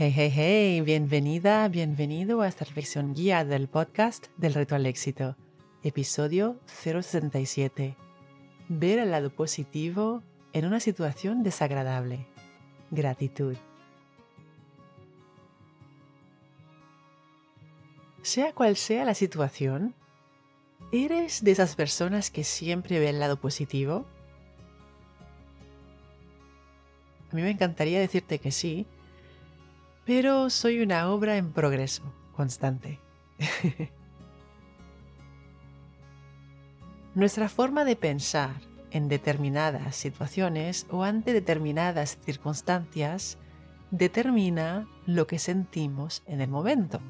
Hey, hey, hey, bienvenida, bienvenido a esta reflexión guía del podcast del reto al éxito, episodio 067. Ver el lado positivo en una situación desagradable. Gratitud. Sea cual sea la situación, ¿eres de esas personas que siempre ve el lado positivo? A mí me encantaría decirte que sí, pero soy una obra en progreso constante. Nuestra forma de pensar en determinadas situaciones o ante determinadas circunstancias determina lo que sentimos en el momento.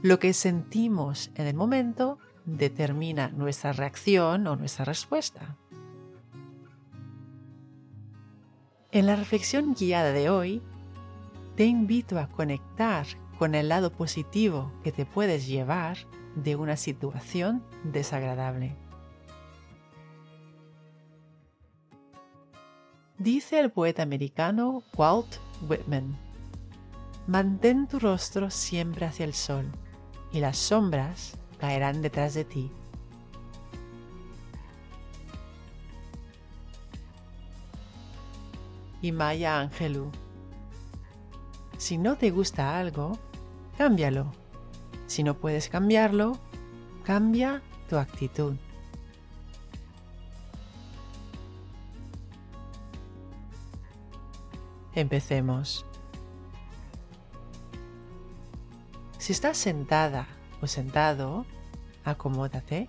Lo que sentimos en el momento determina nuestra reacción o nuestra respuesta. En la reflexión guiada de hoy, te invito a conectar con el lado positivo que te puedes llevar de una situación desagradable. Dice el poeta americano Walt Whitman, mantén tu rostro siempre hacia el sol y las sombras caerán detrás de ti. Y Maya Angelou. Si no te gusta algo, cámbialo. Si no puedes cambiarlo, cambia tu actitud. Empecemos. Si estás sentada o sentado, acomódate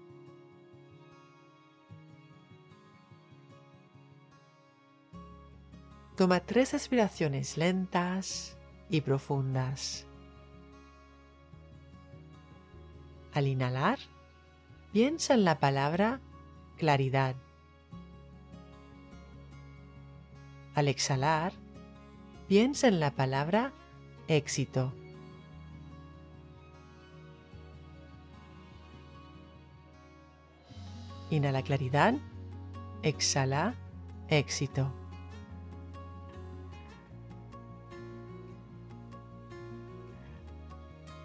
Toma tres respiraciones lentas y profundas. Al inhalar, piensa en la palabra claridad. Al exhalar, piensa en la palabra éxito. Inhala claridad, exhala éxito.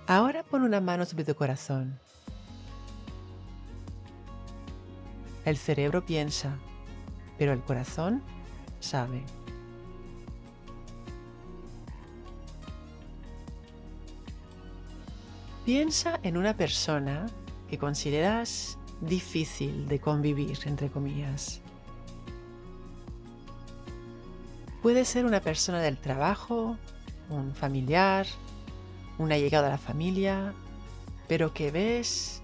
Ahora pon una mano sobre tu corazón. El cerebro piensa, pero el corazón sabe. Piensa en una persona que consideras difícil de convivir, entre comillas. Puede ser una persona del trabajo, un familiar, una llegada a la familia, pero que ves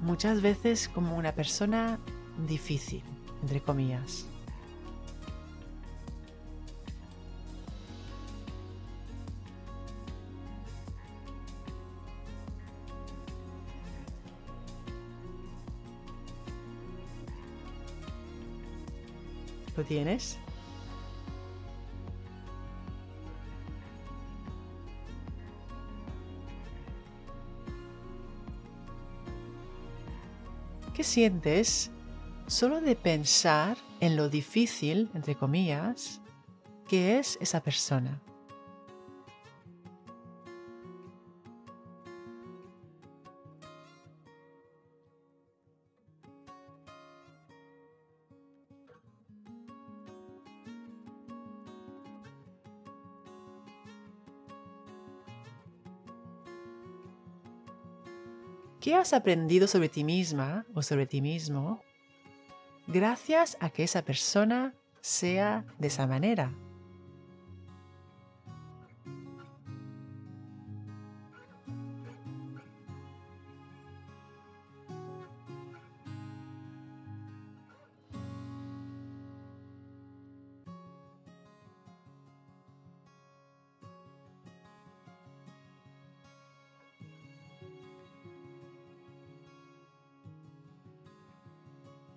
muchas veces como una persona difícil, entre comillas. ¿Lo tienes? ¿Qué sientes solo de pensar en lo difícil, entre comillas, que es esa persona? ¿Qué has aprendido sobre ti misma o sobre ti mismo gracias a que esa persona sea de esa manera?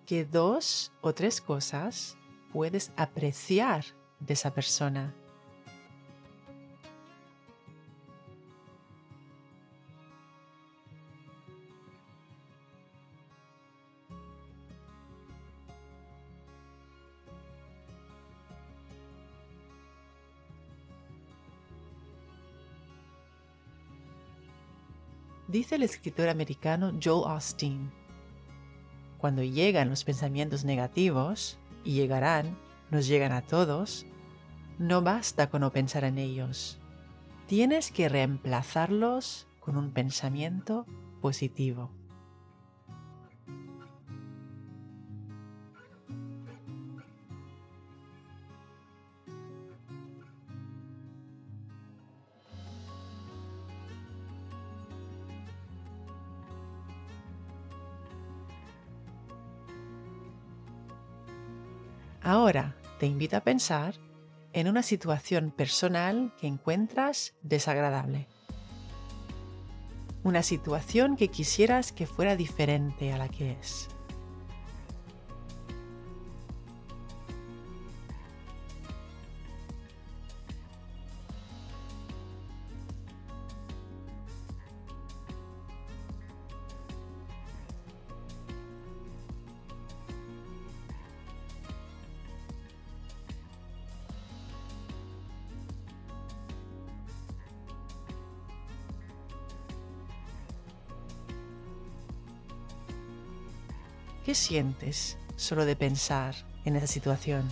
¿Qué dos o tres cosas puedes apreciar de esa persona? Dice el escritor americano Joel Austin, cuando llegan los pensamientos negativos, y llegarán, nos llegan a todos, no basta con no pensar en ellos. Tienes que reemplazarlos con un pensamiento positivo. Ahora te invito a pensar en una situación personal que encuentras desagradable. Una situación que quisieras que fuera diferente a la que es. ¿Qué sientes solo de pensar en esa situación?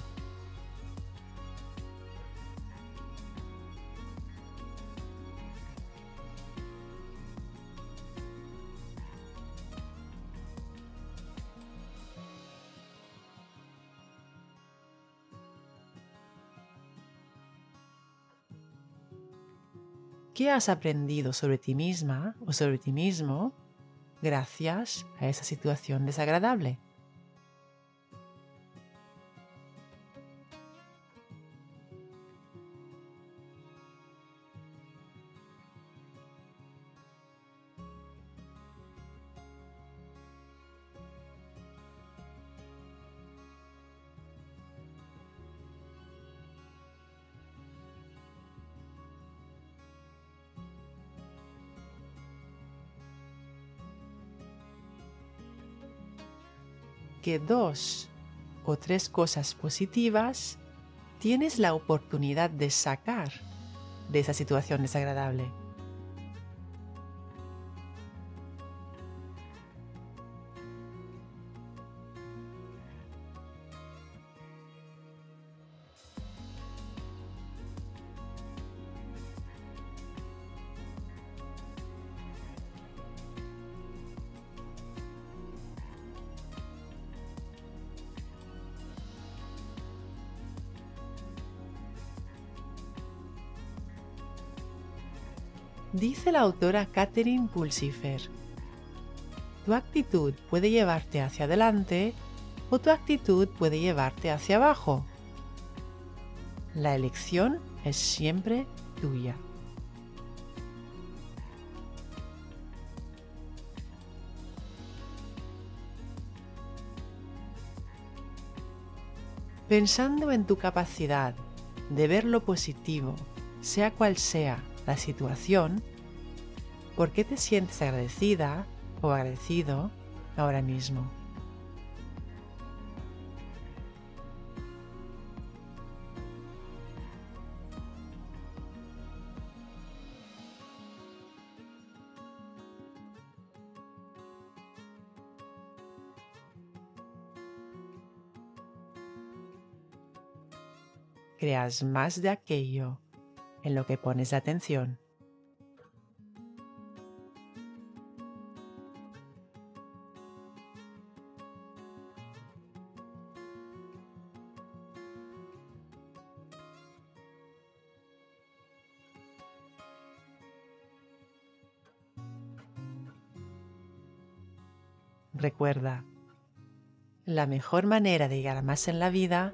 ¿Qué has aprendido sobre ti misma o sobre ti mismo gracias a esa situación desagradable. Dos o tres cosas positivas tienes la oportunidad de sacar de esa situación desagradable. Dice la autora Catherine Pulsifer, tu actitud puede llevarte hacia adelante o tu actitud puede llevarte hacia abajo. La elección es siempre tuya. Pensando en tu capacidad de ver lo positivo, sea cual sea la situación, ¿por qué te sientes agradecida o agradecido ahora mismo? creas más de aquello en lo que pones atención. Recuerda, la mejor manera de llegar a más en la vida